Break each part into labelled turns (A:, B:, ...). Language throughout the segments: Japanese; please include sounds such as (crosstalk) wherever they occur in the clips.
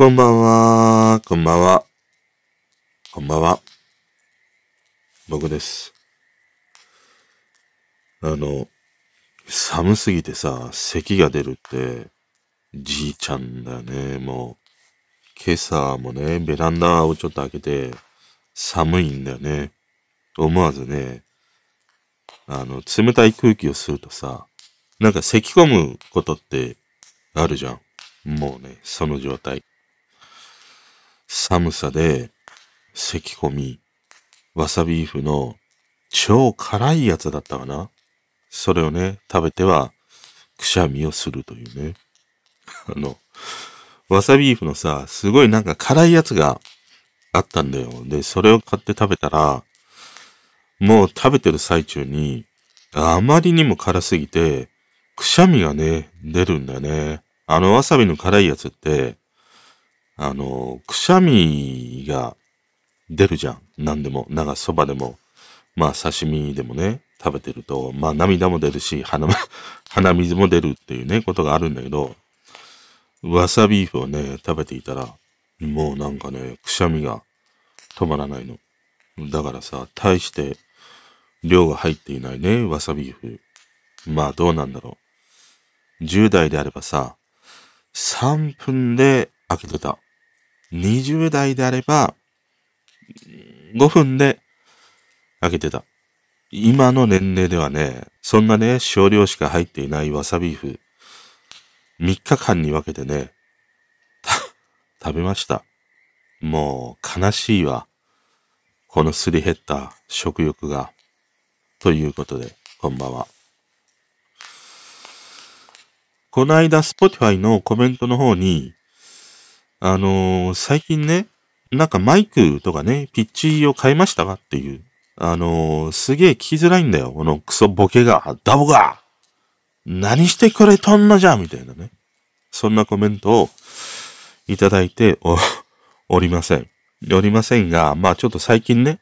A: こんばんは、こんばんは。こんばんは。僕です。あの、寒すぎてさ、咳が出るって、じいちゃんだよね。もう、今朝もね、ベランダをちょっと開けて、寒いんだよね。思わずね、あの、冷たい空気を吸うとさ、なんか咳込むことってあるじゃん。もうね、その状態。寒さで咳込み、わさビーフの超辛いやつだったかな？それをね、食べてはくしゃみをするというね。(laughs) あの、わさビーフのさ、すごいなんか辛いやつがあったんだよ。で、それを買って食べたら、もう食べてる最中に、あまりにも辛すぎて、くしゃみがね、出るんだよね。あのわさびの辛いやつって、あの、くしゃみが出るじゃん。何でも。なんかそばでも、まあ刺身でもね、食べてると、まあ涙も出るし、鼻、(laughs) 鼻水も出るっていうね、ことがあるんだけど、わさビーフをね、食べていたら、もうなんかね、くしゃみが止まらないの。だからさ、大して量が入っていないね、わさビーフ。まあどうなんだろう。10代であればさ、3分で開けてた。20代であれば、5分で開けてた。今の年齢ではね、そんなね、少量しか入っていないわさビーフ、3日間に分けてね、食べました。もう悲しいわ。このすり減った食欲が。ということで、こんばんは。この間、Spotify のコメントの方に、あのー最近ね、なんかマイクとかね、ピッチを変えましたかっていう。あのーすげえ聞きづらいんだよ。このクソボケが。ダボが何してくれとんのじゃみたいなね。そんなコメントをいただいてお、(laughs) おりません。おりませんが、まあちょっと最近ね、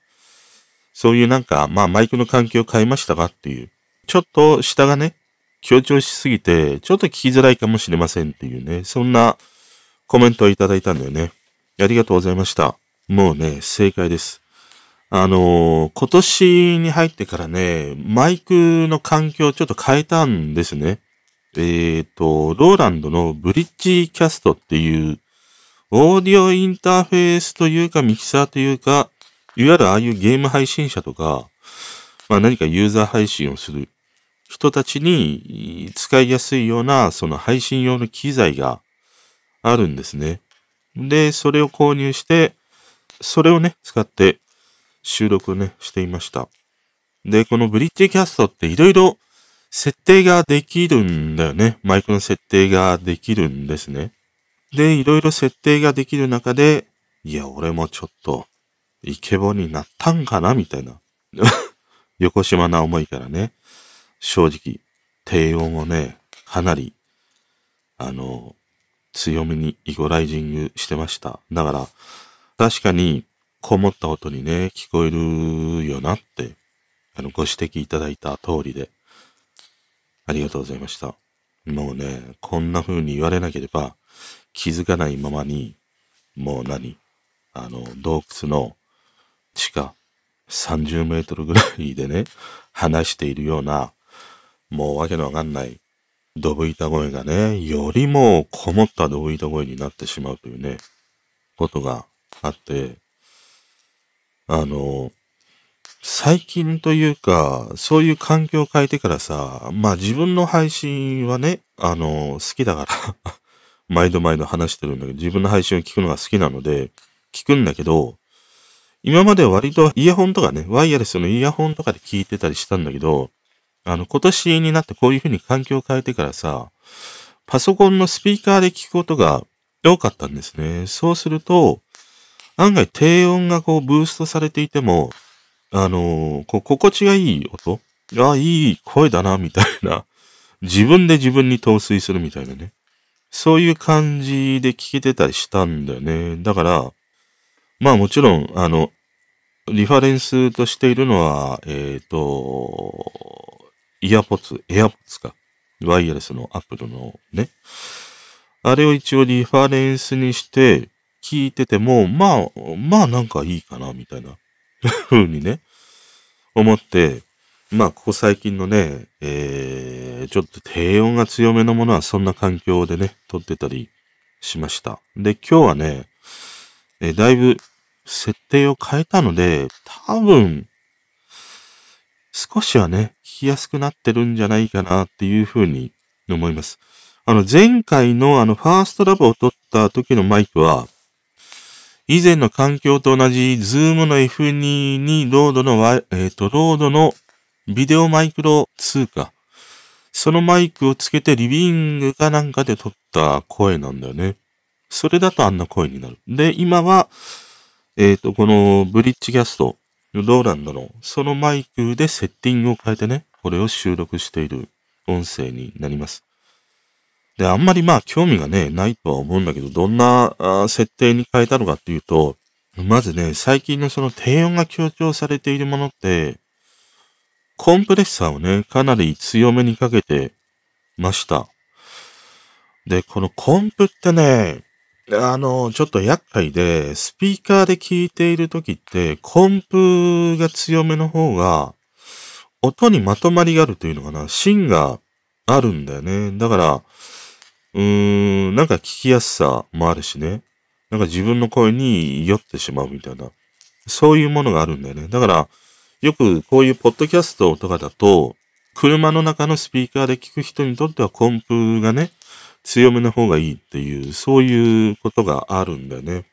A: そういうなんか、まあマイクの環境を変えましたかっていう。ちょっと下がね、強調しすぎて、ちょっと聞きづらいかもしれませんっていうね、そんなコメントをいただいたんだよね。ありがとうございました。もうね、正解です。あのー今年に入ってからね、マイクの環境をちょっと変えたんですね。えっ、と、ローランドのブリッジキャストっていう、オーディオインターフェースというかミキサーというか、いわゆるああいうゲーム配信者とか、まあ何かユーザー配信をする人たちに使いやすいような、その配信用の機材があるんですね。で、それを購入して、それをね、使って収録をね、していました。で、このブリッジキャストっていろいろ設定ができるんだよね。マイクの設定ができるんですね。で、いろいろ設定ができる中で、いや、俺もちょっと、イケボになったんかなみたいな。(laughs) 横島な思いからね、正直、低音をね、かなり、あの、強めにイゴライジングしてました。だから、確かに、こもった音にね、聞こえるよなって、あの、ご指摘いただいた通りで、ありがとうございました。もうね、こんな風に言われなければ、気づかないままに、もう何あの、洞窟の地下30メートルぐらいでね、話しているような、もうわけのわかんない、ドブ板声がね、よりもこもったドブ板声になってしまうというね、ことがあって、あの、最近というか、そういう環境を変えてからさ、まあ自分の配信はね、あの、好きだから、(laughs) 毎度毎度話してるんだけど、自分の配信を聞くのが好きなので、聞くんだけど、今までは割とイヤホンとかね、ワイヤレスのイヤホンとかで聞いてたりしたんだけど、あの、今年になってこういう風に環境を変えてからさ、パソコンのスピーカーで聞くことが多かったんですね。そうすると、案外低音がこうブーストされていても、あのーこう心地がいい音あ、いい声だな、みたいな。自分で自分に陶酔するみたいなね。そういう感じで聞けてたりしたんだよね。だから、まあもちろん、あの、リファレンスとしているのは、えっ、と、イヤポッツ、エアポッツか。ワイヤレスのアップルのね、あれを一応リファレンスにして聞いてても、まあ、まあなんかいいかな、みたいな (laughs) 風にね、思って、まあ、ここ最近のね、えー、ちょっと低音が強めのものはそんな環境でね、撮ってたりしました。で、今日はね、えー、だいぶ設定を変えたので、多分、少しはね、聞きやすくなってるんじゃないかなっていうふうに思います。あの、前回のあの、 First Love を撮った時のマイクは、以前の環境と同じ、 Zoom の F2 に RODE の、えっ、ー、と、 RODE の VideoMicro 2か。そのマイクをつけてリビングかなんかで撮った声なんだよね。それだとあんな声になる。で、今は、えっ、ー、と、このブリッジキャスト、ローランドの、そのマイクでセッティングを変えてね、これを収録している音声になります。で、あんまりまあ興味がね、ないとは思うんだけど、どんな設定に変えたのかっていうと、まずね、最近のその低音が強調されているものって、コンプレッサーをね、かなり強めにかけてました。で、このコンプってね、あの、ちょっと厄介で、スピーカーで聞いている時って、コンプが強めの方が、音にまとまりがあるというのかな、芯があるんだよね。だから、うーん、なんか聞きやすさもあるしね。なんか自分の声に酔ってしまうみたいな。そういうものがあるんだよね。だから、よくこういうポッドキャストとかだと、車の中のスピーカーで聞く人にとってはコンプがね、強めの方がいいっていう、そういうことがあるんだよね。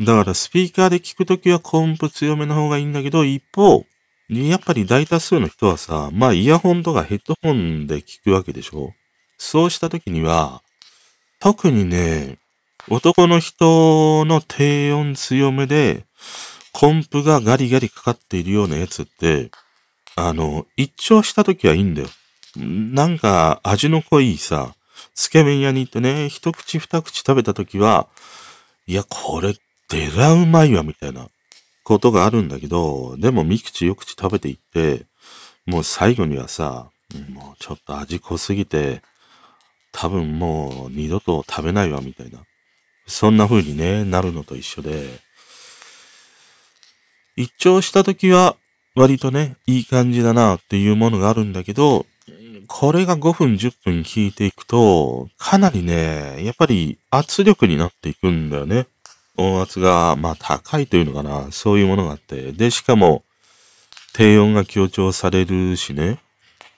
A: だからスピーカーで聞くときはコンプ強めの方がいいんだけど、一方、やっぱり大多数の人はさ、まあイヤホンとかヘッドホンで聞くわけでしょそうしたときには、特にね、男の人の低音強めで、コンプがガリガリかかっているようなやつって、あの、一聴した時はいいんだよ。なんか味の濃いさ、つけ麺屋に行ってね、一口二口食べた時は、いや、これ、でらうまいわ、みたいなことがあるんだけど、でも三口四口食べていって、もう最後にはさ、もうちょっと味濃すぎて、多分もう二度と食べないわみたいな。そんな風にね、なるのと一緒で、一聴した時は割とね、いい感じだなっていうものがあるんだけど、これが5分10分聞いていくと、かなりね、やっぱり圧力になっていくんだよね。音圧が、まあ高いというのかな、そういうものがあって。で、しかも、低音が強調されるしね、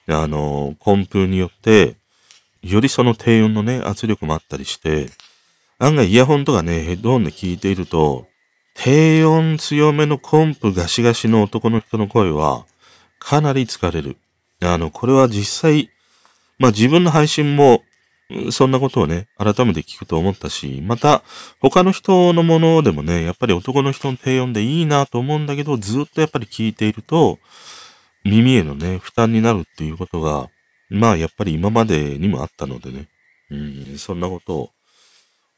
A: あの、コンプによって、よりその低音のね、圧力もあったりして、案外イヤホンとかね、ヘッドホンで聞いていると、低音強めのコンプガシガシの男の人の声は、かなり疲れる。あの、これは実際、まあ自分の配信も、そんなことをね、改めて聞くと思ったし、また、他の人のものでもね、やっぱり男の人の低音でいいなと思うんだけど、ずっとやっぱり聞いていると、耳へのね、負担になるっていうことが、まあやっぱり今までにもあったのでね。うん、そんなことを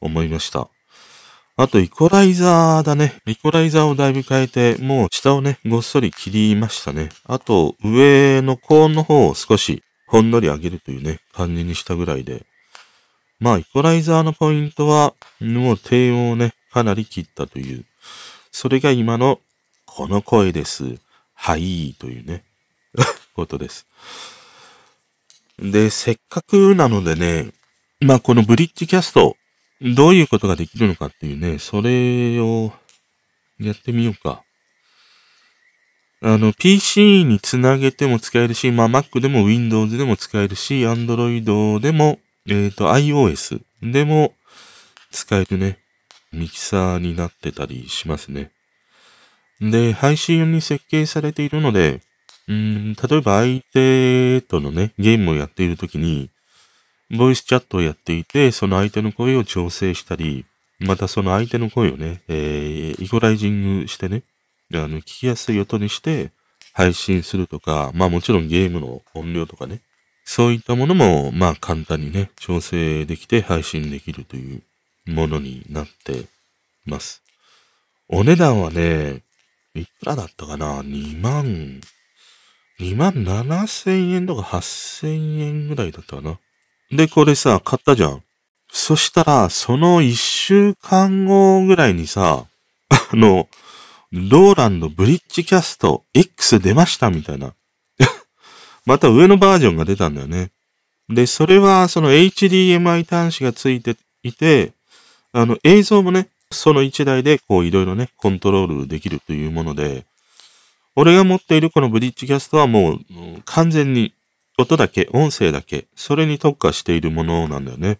A: 思いました。あと、イコライザーだね。イコライザーをだいぶ変えて、もう下をね、ごっそり切りましたね。あと、上の高音の方を少しほんのり上げるというね、感じにしたぐらいで。まあ、イコライザーのポイントは、もう低音をね、かなり切ったという。それが今の、この声です。はい、というね、(laughs) ことです。で、せっかくなのでね、まあこのブリッジキャスト、どういうことができるのかっていうね、それをやってみようか。あの、PC につなげても使えるし、まあ Mac でも Windows でも使えるし、Android でも、えっ、ー、と iOS でも使えるね、ミキサーになってたりしますね。で、配信用に設計されているので、うん、例えば相手とのね、ゲームをやっているときに、ボイスチャットをやっていて、その相手の声を調整したり、またその相手の声をね、えー、イコライジングしてね、あの、聞きやすい音にして配信するとか、まあもちろんゲームの音量とかね、そういったものも、まあ簡単にね、調整できて配信できるというものになってます。お値段はね、いくらだったかな ?2 万2万7千円とか8千円ぐらいだったかな？で、これさ、買ったじゃん。そしたら、その一週間後ぐらいにさ、あの、ローランドブリッジキャスト X 出ましたみたいな。(laughs) また上のバージョンが出たんだよね。で、それはその HDMI 端子がついていて、あの映像もね、その一台でこういろいろね、コントロールできるというもので、俺が持っているこのブリッジキャストはもう完全に音だけ、音声だけ、それに特化しているものなんだよね。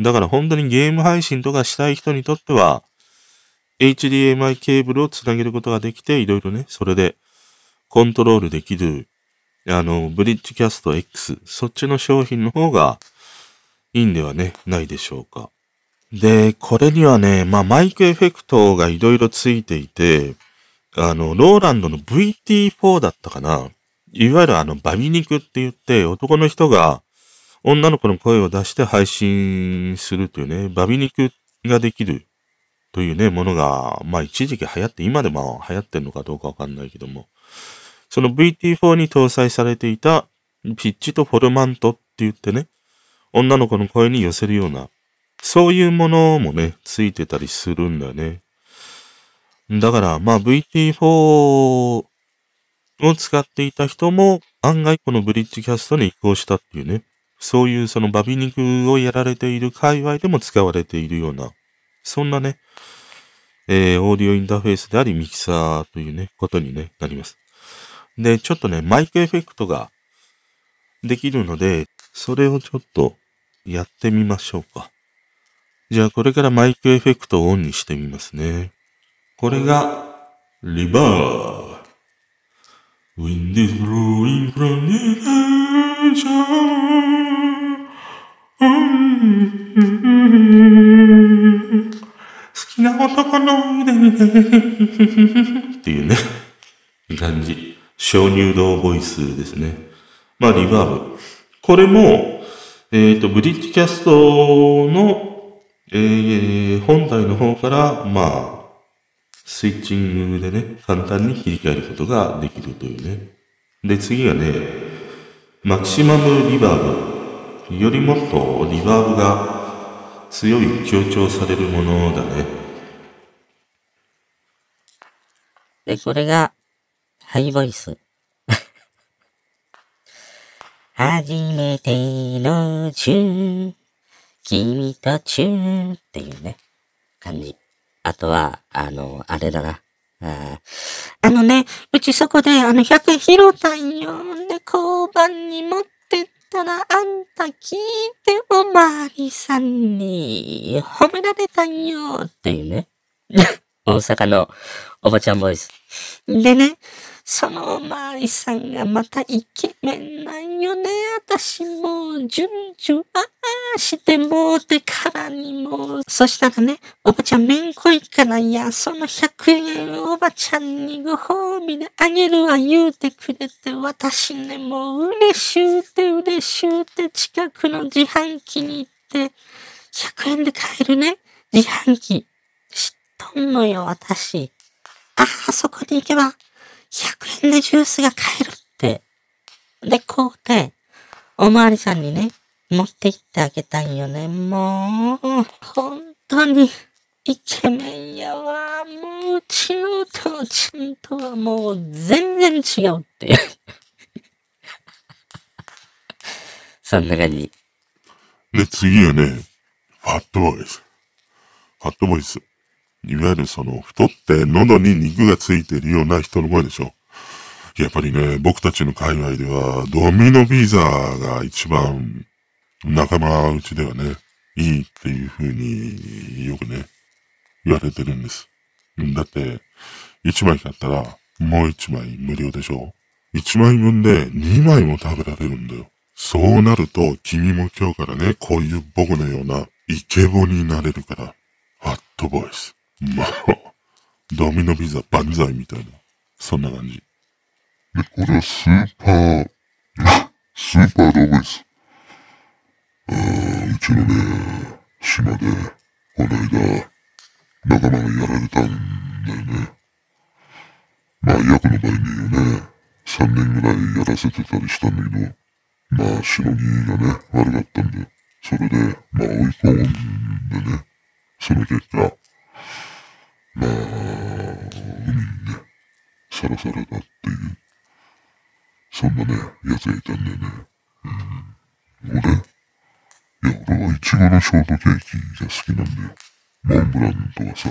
A: だから本当にゲーム配信とかしたい人にとっては、HDMI ケーブルをつなげることができて、いろいろね、それでコントロールできる、あの、ブリッジキャスト X、そっちの商品の方がいいんではね、ないでしょうか。で、これにはね、まあマイクエフェクトがいろいろついていて、あの、ローランドの VT4 だったかな。いわゆるあの、バミ肉って言って、男の人が女の子の声を出して配信するというね、バミ肉ができるというね、ものが、まあ一時期流行って、今でも流行ってるのかどうかわかんないけども、その VT4 に搭載されていたピッチとフォルマントって言ってね、女の子の声に寄せるような、そういうものもね、ついてたりするんだよね。だから、まあ VT4 を使っていた人も案外このブリッジキャストに移行したっていうね、そういうそのバビ肉をやられている界隈でも使われているような、そんなね、えー、オーディオインターフェースでありミキサーというね、ことに、ね、なります。で、ちょっとね、マイクエフェクトができるので、それをちょっとやってみましょうか。じゃあこれからマイクエフェクトをオンにしてみますね。これが、リバー。Wind is blowing from the ocean. 好きな男の腕っていうね、感じ。小乳動ボイスですね。まあ、リバーブ。これも、えっ、ー、と、ブリッジキャストの、えー、本体の方から、まあ、スイッチングでね、簡単に切り替えることができるというね。で、次がね、マキシマムリバーブ。よりもっとリバーブが強い強調されるものだね。
B: で、これが、ハイボイス。(laughs) 初めてのチューン、君とチューンっていうね、感じ。あとは、あの、あれだな。ああのね、うちそこであの100円拾ったんよ。で、交番に持ってったら、あんた聞いておまわりさんに褒められたんよっていうね。(laughs) 大阪のおばちゃんボイス。でね、そのおまわりさんがまたイケメンなんよね。私もう、順々、ああしてもうてからにもそしたらね、おばちゃんめんこいから、いや、その100円おばちゃんにご褒美であげるわ言うてくれて、私ね、もう嬉しゅうて嬉しゅうて近くの自販機に行って、100円で買えるね、自販機。知っとんのよ、私。ああ、そこに行けば、100円でジュースが買えるって。で、こうで、おまわりさんにね、持って行ってあげたいよね。もう、本当に、イケメンやわ。もう、うちのお父ちゃんとはもう、全然違うっていう。(laughs) そんな感じ。
C: で、次はね、ファットボイス。ファットボイス。いわゆるその、太って喉に肉がついてるような人の声でしょ。やっぱりね、僕たちの界隈では、ドミノビザが一番、仲間内ではね、いいっていう風によくね、言われてるんです。だって、1枚買ったら、もう1枚無料でしょ ?1 枚分で2枚も食べられるんだよ。そうなると、君も今日からね、こういう僕のようなイケボになれるから、ファットボイス。まあ、ドミノビザ万歳みたいな、そんな感じ。
D: で、これはスーパー、(laughs) スーパードボイス。あうちのね、島で、この間、仲間がやられたんだよね。まあ、役の場合にね、3年ぐらいやらせてたりしたんだけど、まあ、しのぎがね、悪かったんで、それで、まあ追い込んでね、その結果、まあ、海にね、さらされたっていう、そんなね、やつがいたんだよね。うん。俺いや、俺はイチゴのショートケーキが好きなんだよ。モンブランとかさ、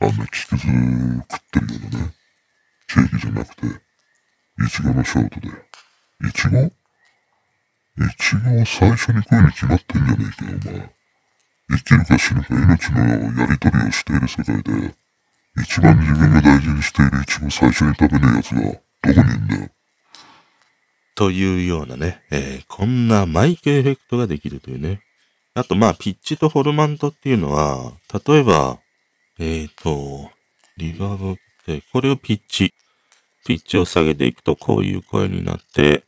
D: あんな木くず食ってるようなね、ケーキじゃなくて、イチゴのショートで。イチゴ？イチゴを最初に食うに決まってんじゃねえかよ、お前。生きるか死ぬか命のやりとりをしている世界で、一番自分が大事にしているイチゴ最初に食べねえ奴が、どこにいるんだよ。
A: というようなね、えー、こんなマイクエフェクトができるというね。あと、まあ、ピッチとフォルマントっていうのは、例えば、えっ、ー、と、リバーブって、これをピッチ。ピッチを下げていくと、こういう声になって、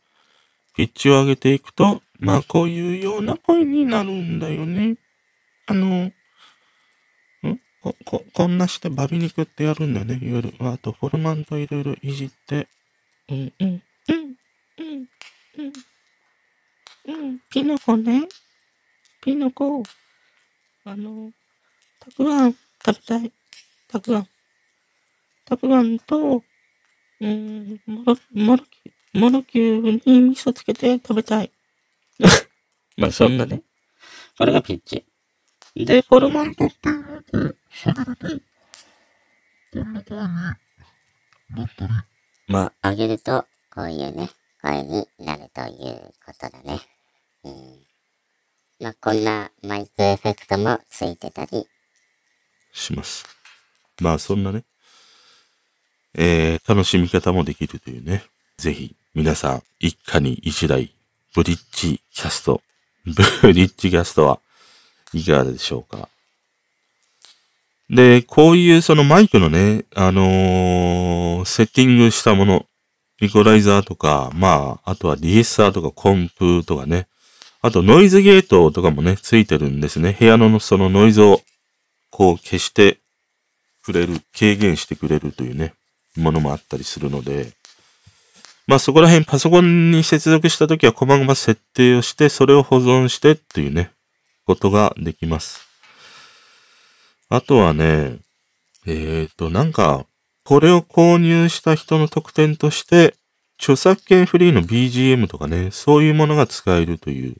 A: ピッチを上げていくと、まあ、こういうような声になるんだよね。あの、んこ、こ、こんなしてバビ肉ってやるんだよね。いわゆる、あと、フォルマントいろいろいじって、うん、うん、うん、うん、うん、ピノコね。ピノコ、あの、たくあん。食べたい。たくあん。たくあん。と、うん、もろ、もろき、もろきゅうに味噌つけて食べたい。まあ、そん。なね。これがピッチ。で、フォルマントっていうので、喋れて、こん。な風になったり。
B: まあ、上げると、こういうね、声になるということだね。うん。まあ、こんなマイクエフェクトもついてたり
A: します。まあ、そんなね、えー、楽しみ方もできるというね。ぜひ、皆さん、一家に一台、 BRIDGE CAST、BRIDGE CAST はいかがでしょうか。で、こういうそのマイクのね、あのー、セッティングしたもの、イコライザーとか、まあ、あとはリエッサーとかコンプとかね、あとノイズゲートとかもね、ついてるんですね。部屋のそのノイズをこう消してくれる、軽減してくれるというね、ものもあったりするので、まあそこら辺パソコンに接続したときは細々設定をして、それを保存してっていうね、ことができます。あとはね、えっ、ー、と、なんか、これを購入した人の特典として、著作権フリーの BGM とかね、そういうものが使えるという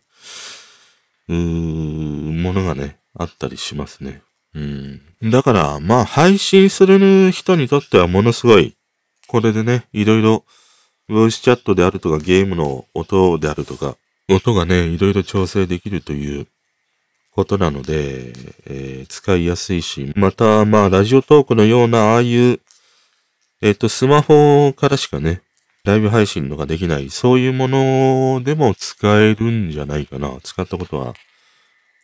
A: うものがね、あったりしますね。うん。だから、まあ、配信する人にとってはものすごい、これでね、いろいろ、ボイスチャットであるとか、ゲームの音であるとか、音がね、いろいろ調整できるということなので、えー、使いやすいし、また、まあ、ラジオトークのような、ああいう、えっ、と、スマホからしかね、ライブ配信のができない、そういうものでも使えるんじゃないかな。使ったことは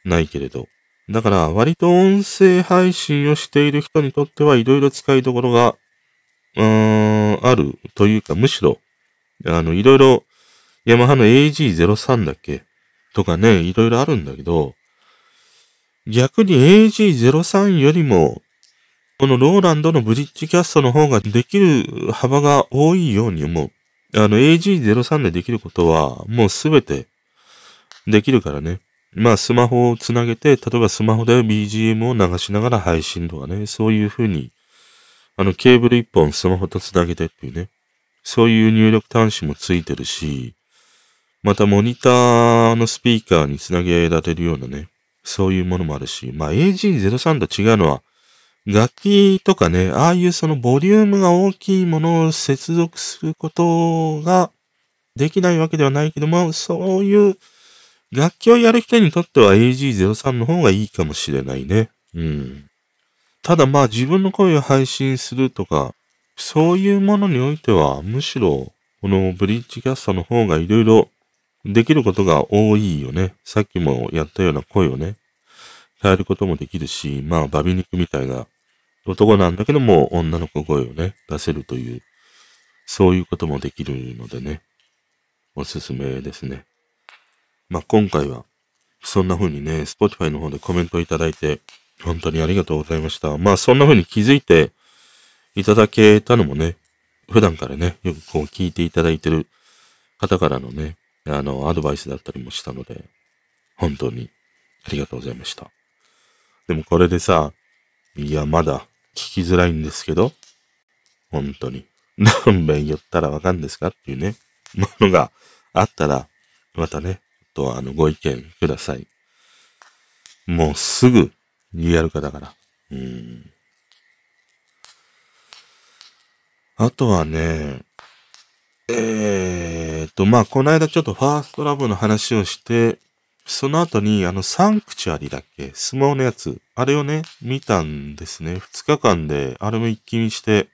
A: ないけれど。だから割と音声配信をしている人にとってはいろいろ使いどころが、うーん、あるというか、むしろ、あの、いろいろ、ヤマハの AG03 だっけ？とかね、いろいろあるんだけど、逆に AG03 よりも、このローランドのブリッジキャストの方ができる幅が多いように思う。あの AG03 でできることはもうすべてできるからね。まあスマホをつなげて、例えばスマホで BGM を流しながら配信とかね、そういう風に、あのケーブル一本スマホとつなげてっていうね、そういう入力端子もついてるし、またモニターのスピーカーにつなげられるようなね、そういうものもあるし、まあ AG03 と違うのは、楽器とかね、ああいうそのボリュームが大きいものを接続することができないわけではないけども、そういう楽器をやる人にとっては AG03 の方がいいかもしれないね。うん。ただまあ自分の声を配信するとか、そういうものにおいては、むしろ、このブリッジキャストの方がいろいろできることが多いよね。さっきもやったような声をね、変えることもできるし、まあ、バビ肉みたいな男なんだけども女の子声をね、出せるという、そういうこともできるのでね、おすすめですね。まあ、今回は、そんな風にね、Spotify の方でコメントいただいて、本当にありがとうございました。まあ、そんな風に気づいていただけたのもね、普段からね、よくこう聞いていただいてる方からのね、あの、アドバイスだったりもしたので、本当に。ありがとうございました。でもこれでさ、いや、まだ聞きづらいんですけど、本当に。(laughs) 何遍言ったらわかるんですかっていうね、(laughs) ものがあったら、またね、と、あの、ご意見ください。もうすぐリアル化だから。うん。あとはね、えーと、まあ、この間ちょっとファーストラブの話をして、その後に、あの、サンクチュアリだっけ？相撲のやつ。あれをね、見たんですね。二日間で、あれも一気にして、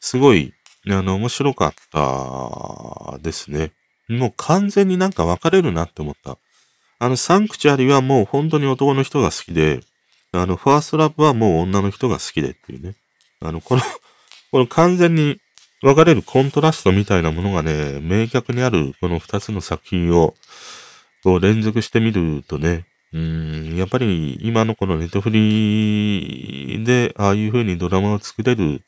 A: すごい、あの、面白かったですね。もう完全になんか分かれるなって思った。あの、サンクチュアリはもう本当に男の人が好きで、あの、ファーストラブはもう女の人が好きでっていうね。あの、この (laughs) この完全に分かれるコントラストみたいなものがね、明確にあるこの二つの作品を、こう連続してみるとね、うん、やっぱり今のこのネットフリで、ああいう風にドラマを作れる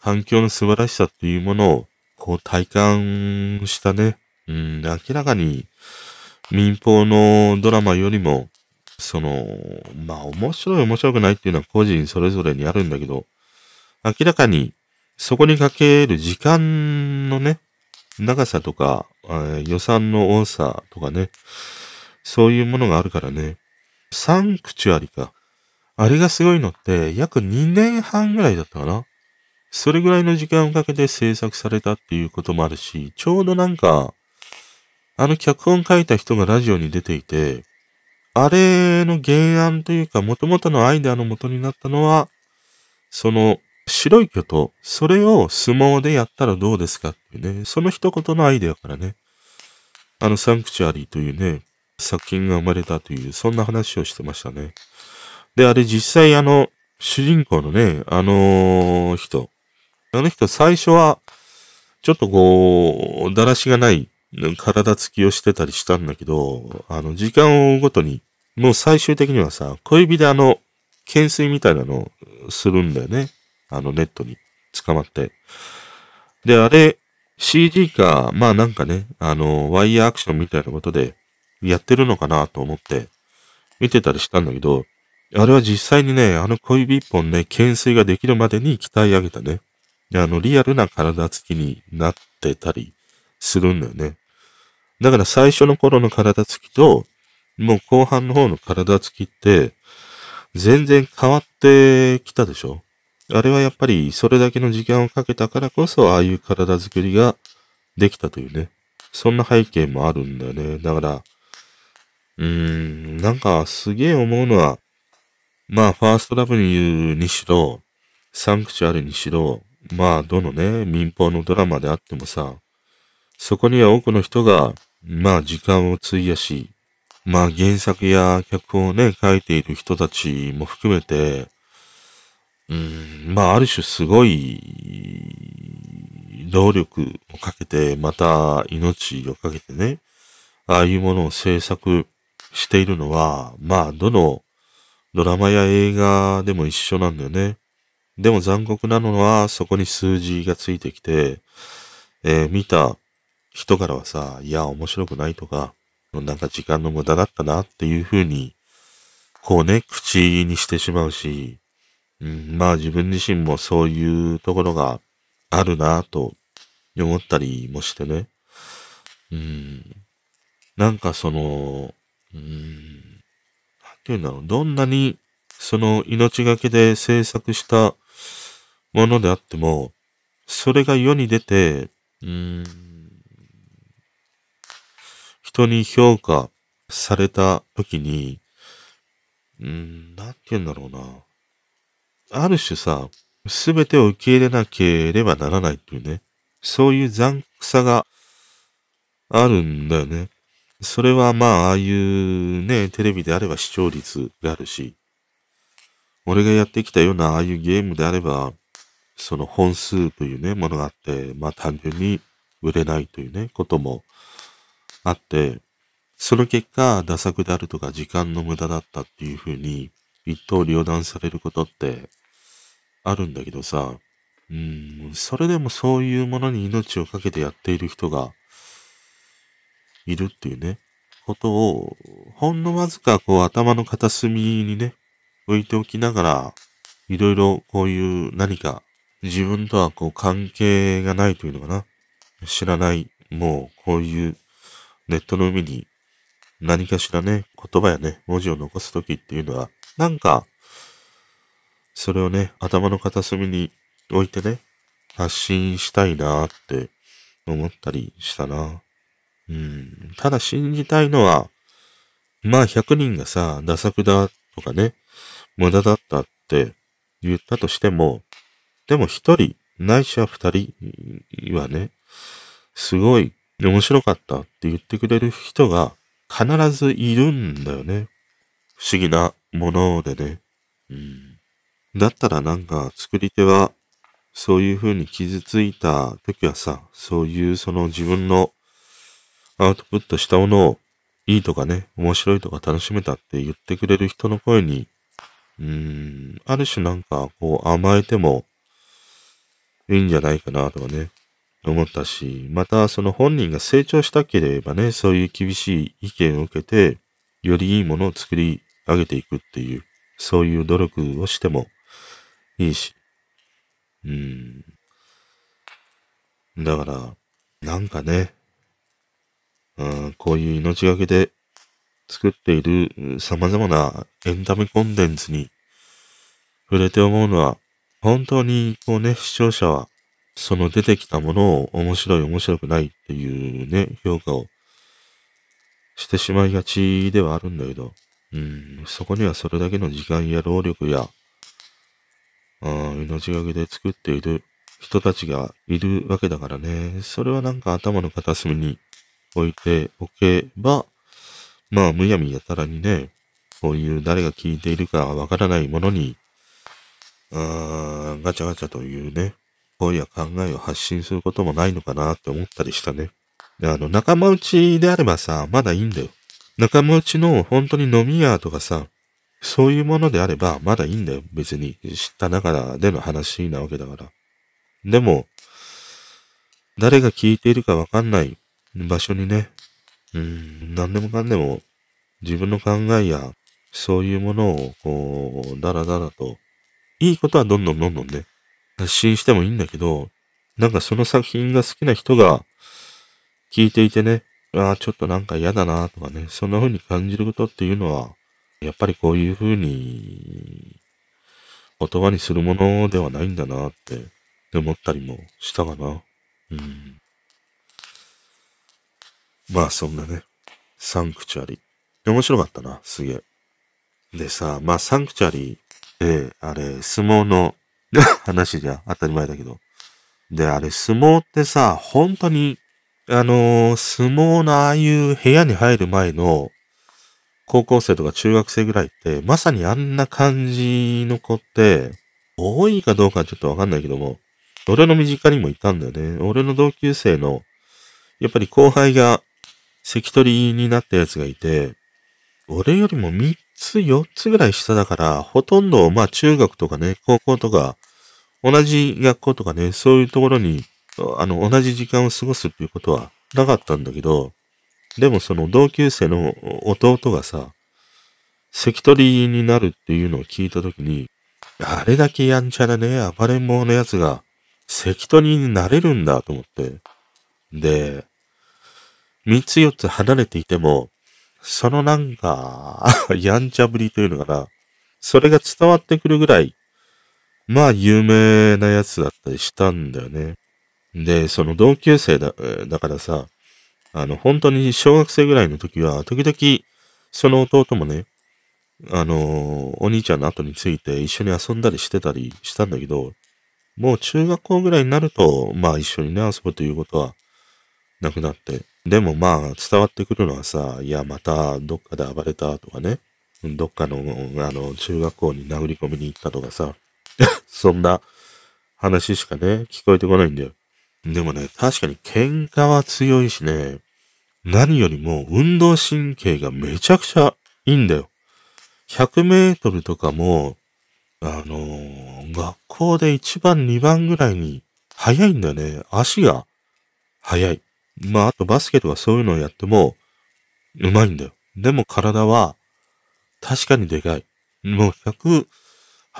A: 環境の素晴らしさっていうものを、こう体感したね。うん、明らかに民放のドラマよりも、その、まあ面白い面白くないっていうのは個人それぞれにあるんだけど、明らかにそこにかける時間のね、長さとか、え予算の多さとかね、そういうものがあるからね、サンクチュアリか。あれがすごいのって、約2年半ぐらいだったかな。それぐらいの時間をかけて制作されたっていうこともあるし、ちょうどなんか、あの脚本書いた人がラジオに出ていて、あれの原案というか、元々のアイデアの元になったのは、その白い巨頭、それを相撲でやったらどうですかっていうね、その一言のアイデアからね、あのサンクチュアリーというね、作品が生まれたという、そんな話をしてましたね。で、あれ実際あの、主人公のね、あのー、人、あの人最初は、ちょっとこう、だらしがない体つきをしてたりしたんだけど、あの、時間を追うごとに、もう最終的にはさ、小指であの、懸垂みたいなのをするんだよね。あのネットに捕まって。で、あれ、CG か、まあなんかね、あの、ワイヤーアクションみたいなことでやってるのかなと思って見てたりしたんだけど、あれは実際にね、あの小指一本ね、懸垂ができるまでに鍛え上げたね、あの、リアルな体つきになってたりするんだよね。だから最初の頃の体つきと、もう後半の方の体つきって、全然変わってきたでしょあれはやっぱりそれだけの時間をかけたからこそ、ああいう体作りができたというね。そんな背景もあるんだよね。だから、うーん、なんかすげえ思うのは、まあ、ファーストラブに言うにしろ、サンクチュアルにしろ、まあ、どのね、民放のドラマであってもさ、そこには多くの人が、まあ、時間を費やし、まあ、原作や脚本をね、書いている人たちも含めて、うん、まあ、ある種すごい、労力をかけて、また命をかけてね、ああいうものを制作しているのは、まあ、どのドラマや映画でも一緒なんだよね。でも残酷なのは、そこに数字がついてきて、えー、見た人からはさ、いや、面白くないとか、なんか時間の無駄だったなっていうふうに、こうね、口にしてしまうし、うん、まあ自分自身もそういうところがあるなと思ったりもしてね。うん、なんかその、うん、なんていうんだろう、どんなにその命がけで制作したものであっても、それが世に出て、うん、人に評価された時に、うん、なんて言うんだろうな。ある種さ、すべてを受け入れなければならないっていうね、そういう残酷さがあるんだよね。それはまあ、ああいうね、テレビであれば視聴率があるし、俺がやってきたようなああいうゲームであれば、その本数というね、ものがあって、まあ単純に売れないというね、こともあって、その結果、打作であるとか時間の無駄だったっていうふうに、一刀両断されることってあるんだけどさ、うん、それでもそういうものに命を懸けてやっている人がいるっていうね、ことを、ほんのわずかこう頭の片隅にね、置いておきながら、いろいろこういう何か自分とはこう関係がないというのかな。知らない、もうこういうネットの海に何かしらね、言葉やね、文字を残すときっていうのは、なんか、それをね、頭の片隅に置いてね、発信したいなって思ったりしたな。うん。ただ信じたいのは、まあ100人がさ、打作だとかね、無駄だったって言ったとしても、でも一人、ないしは二人はね、すごい面白かったって言ってくれる人が必ずいるんだよね。不思議なものでね。うん。だったらなんか作り手はそういう風に傷ついた時はさ、そういうその自分のアウトプットしたものをいいとかね、面白いとか楽しめたって言ってくれる人の声に、うーん、ある種なんかこう甘えてもいいんじゃないかなとかね、思ったし、またその本人が成長したければね、そういう厳しい意見を受けて、よりいいものを作り上げていくっていう、そういう努力をしてもいいし。うん。だから、なんかね、うん、こういう命がけで作っている様々なエンタメコンテンツに触れて思うのは、本当にこうね、視聴者はその出てきたものを面白い面白くないっていうね、評価をしてしまいがちではあるんだけど、うん、そこにはそれだけの時間や労力や、命がけで作っている人たちがいるわけだからね、それはなんか頭の片隅に置いておけば、まあ、むやみやたらにね、こういう誰が聞いているかわからないものに、あガチャガチャというね、声や考えを発信することもないのかなって思ったりしたね。で、あの、仲間内であればさ、まだいいんだよ。仲間内の本当に飲み屋とかさ、そういうものであればまだいいんだよ。別に。知った中での話なわけだから。でも、誰が聞いているかわかんない。場所にね、うん、何でもかんでも自分の考えやそういうものをこう、だらだらと、いいことはどんどんどんどんね、発信してもいいんだけど、なんかその作品が好きな人が聞いていてね、ああ、ちょっとなんか嫌だなとかね、そんな風に感じることっていうのは、やっぱりこういう風に言葉にするものではないんだなって思ったりもしたかな。うん。まあそんなね、サンクチュアリ。面白かったな、すげえ。でさ、まあサンクチュアリって、あれ、相撲の (laughs) 話じゃ当たり前だけど。で、あれ、相撲ってさ、本当に、あのー、相撲のああいう部屋に入る前の高校生とか中学生ぐらいって、まさにあんな感じの子って、多いかどうかちょっとわかんないけども、俺の身近にもいたんだよね。俺の同級生の、やっぱり後輩が関取になったやつがいて、俺よりも3つ、4つぐらい下だから、ほとんど、まあ中学とかね、高校とか、同じ学校とかね、そういうところに、あの、同じ時間を過ごすっていうことはなかったんだけど、でもその同級生の弟がさ、関取になるっていうのを聞いたときに、あれだけやんちゃなね、暴れん坊のやつが、関取になれるんだと思って。で、三つ四つ離れていても、そのなんか、(laughs) やんちゃぶりというのかな。それが伝わってくるぐらい、まあ有名なやつだったりしたんだよね。で、その同級生だ、だからさ、あの、本当に小学生ぐらいの時は、時々、その弟もね、あのお兄ちゃんの後について一緒に遊んだりしてたりしたんだけど、もう中学校ぐらいになると、まあ一緒にね、遊ぶということはなくなって、でもまあ伝わってくるのはさ、いやまたどっかで暴れたとかね、どっかのあの中学校に殴り込みに行ったとかさ、(laughs) そんな話しかね、聞こえてこないんだよ。でもね、確かに喧嘩は強いしね、何よりも運動神経がめちゃくちゃいいんだよ。100メートルとかも、あのー、学校で1番2番ぐらいに速いんだよね。足が速い。まあ、あとバスケとかそういうのをやっても、うまいんだよ。でも体は、確かにでかい。もう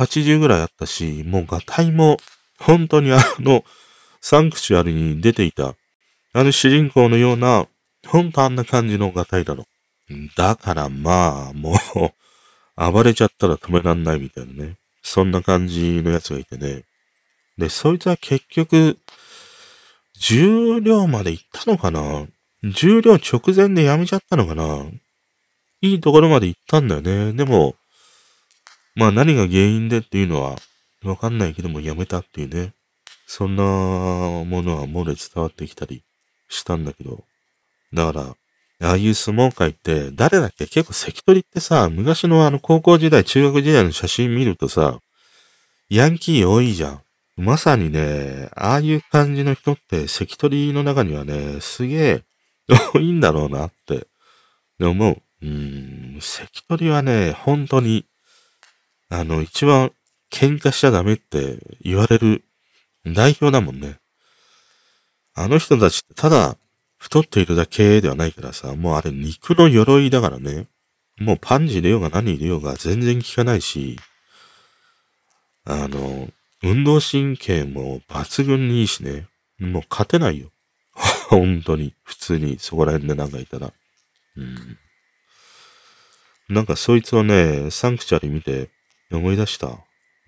A: 180ぐらいあったし、もうガタイも、本当にあの、サンクチュアリに出ていた、あの主人公のような、ほんとあんな感じのガタイだろ。だからまあ、もう (laughs) 暴れちゃったら止めらんないみたいなね。そんな感じのやつがいてね。で、そいつは結局、重量まで行ったのかな？重量直前でやめちゃったのかな？いいところまで行ったんだよね。でも、まあ何が原因でっていうのはわかんないけどもやめたっていうね。そんなものは漏れ伝わってきたりしたんだけど。だから、ああいう相撲界って誰だっけ？結構関取ってさ、昔のあの高校時代、中学時代の写真見るとさ、ヤンキー多いじゃん。まさにね、ああいう感じの人って関取の中にはね、すげえ多いんだろうなって思う。うん、関取はね、本当に、あの、一番喧嘩しちゃダメって言われる代表だもんね。あの人たちってただ太っているだけではないからさ、もうあれ肉の鎧だからね。もうパンチ入れようが何入れようが全然効かないし、あの、運動神経も抜群にいいしね。もう勝てないよ。(laughs) 本当に。普通にそこら辺でなんかいたら。うん。なんかそいつをね、サンクチャリ見て思い出した。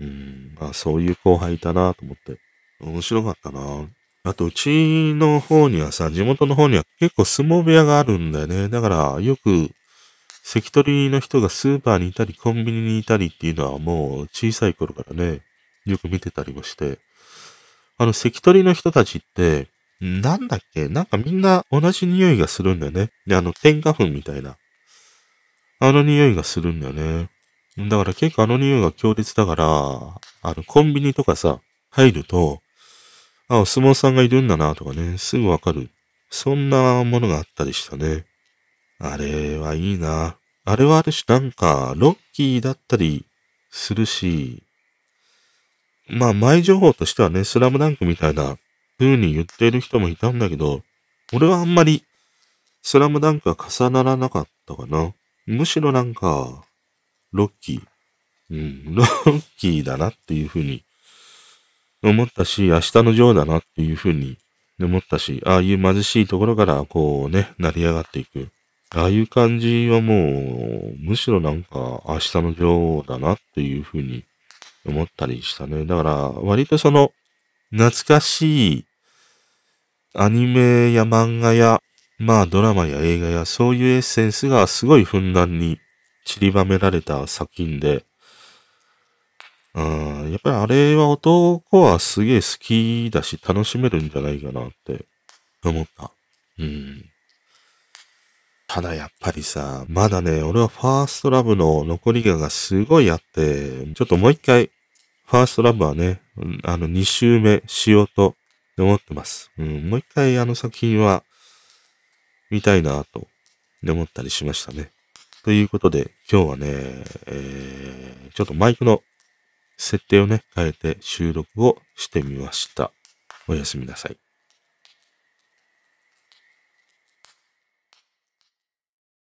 A: うん。あ、そういう後輩いたなと思って。面白かったな。あと、うちの方にはさ、地元の方には結構相撲部屋があるんだよね。だから、よく、関取の人がスーパーにいたり、コンビニにいたりっていうのはもう小さい頃からね、よく見てたりもして。あの、関取の人たちって、なんだっけ？なんかみんな同じ匂いがするんだよね。で、あの、天花粉みたいな。あの匂いがするんだよね。だから結構あの匂いが強烈だから、あの、コンビニとかさ、入ると、あ、お相撲さんがいるんだなとかね、すぐわかる。そんなものがあったりしたね。あれはいいな。あれはあるし、なんか、ロッキーだったりするし、まあ、前情報としてはね、スラムダンクみたいな風に言っている人もいたんだけど、俺はあんまり、スラムダンクは重ならなかったかな。むしろなんか、ロッキー。うん、ロッキーだなっていう風に思ったし、明日のジョーだなっていうふうに思ったし、ああいう貧しいところからこうね、成り上がっていく。ああいう感じはもう、むしろなんか明日の女王だなっていうふうに思ったりしたね。だから割とその懐かしいアニメや漫画や、まあドラマや映画やそういうエッセンスがすごいふんだんに散りばめられた作品で、うん、やっぱりあれは男はすげえ好きだし楽しめるんじゃないかなって思った。うん。ただやっぱりさ、まだね、俺はファーストラブの残りがすごいあって、ちょっともう一回、ファーストラブはね、あの、二周目しようと思ってます。うん、もう一回あの作品は見たいなと思ったりしましたね。ということで、今日はね、えー、ちょっとマイクの設定をね、変えて収録をしてみました。おやすみなさい。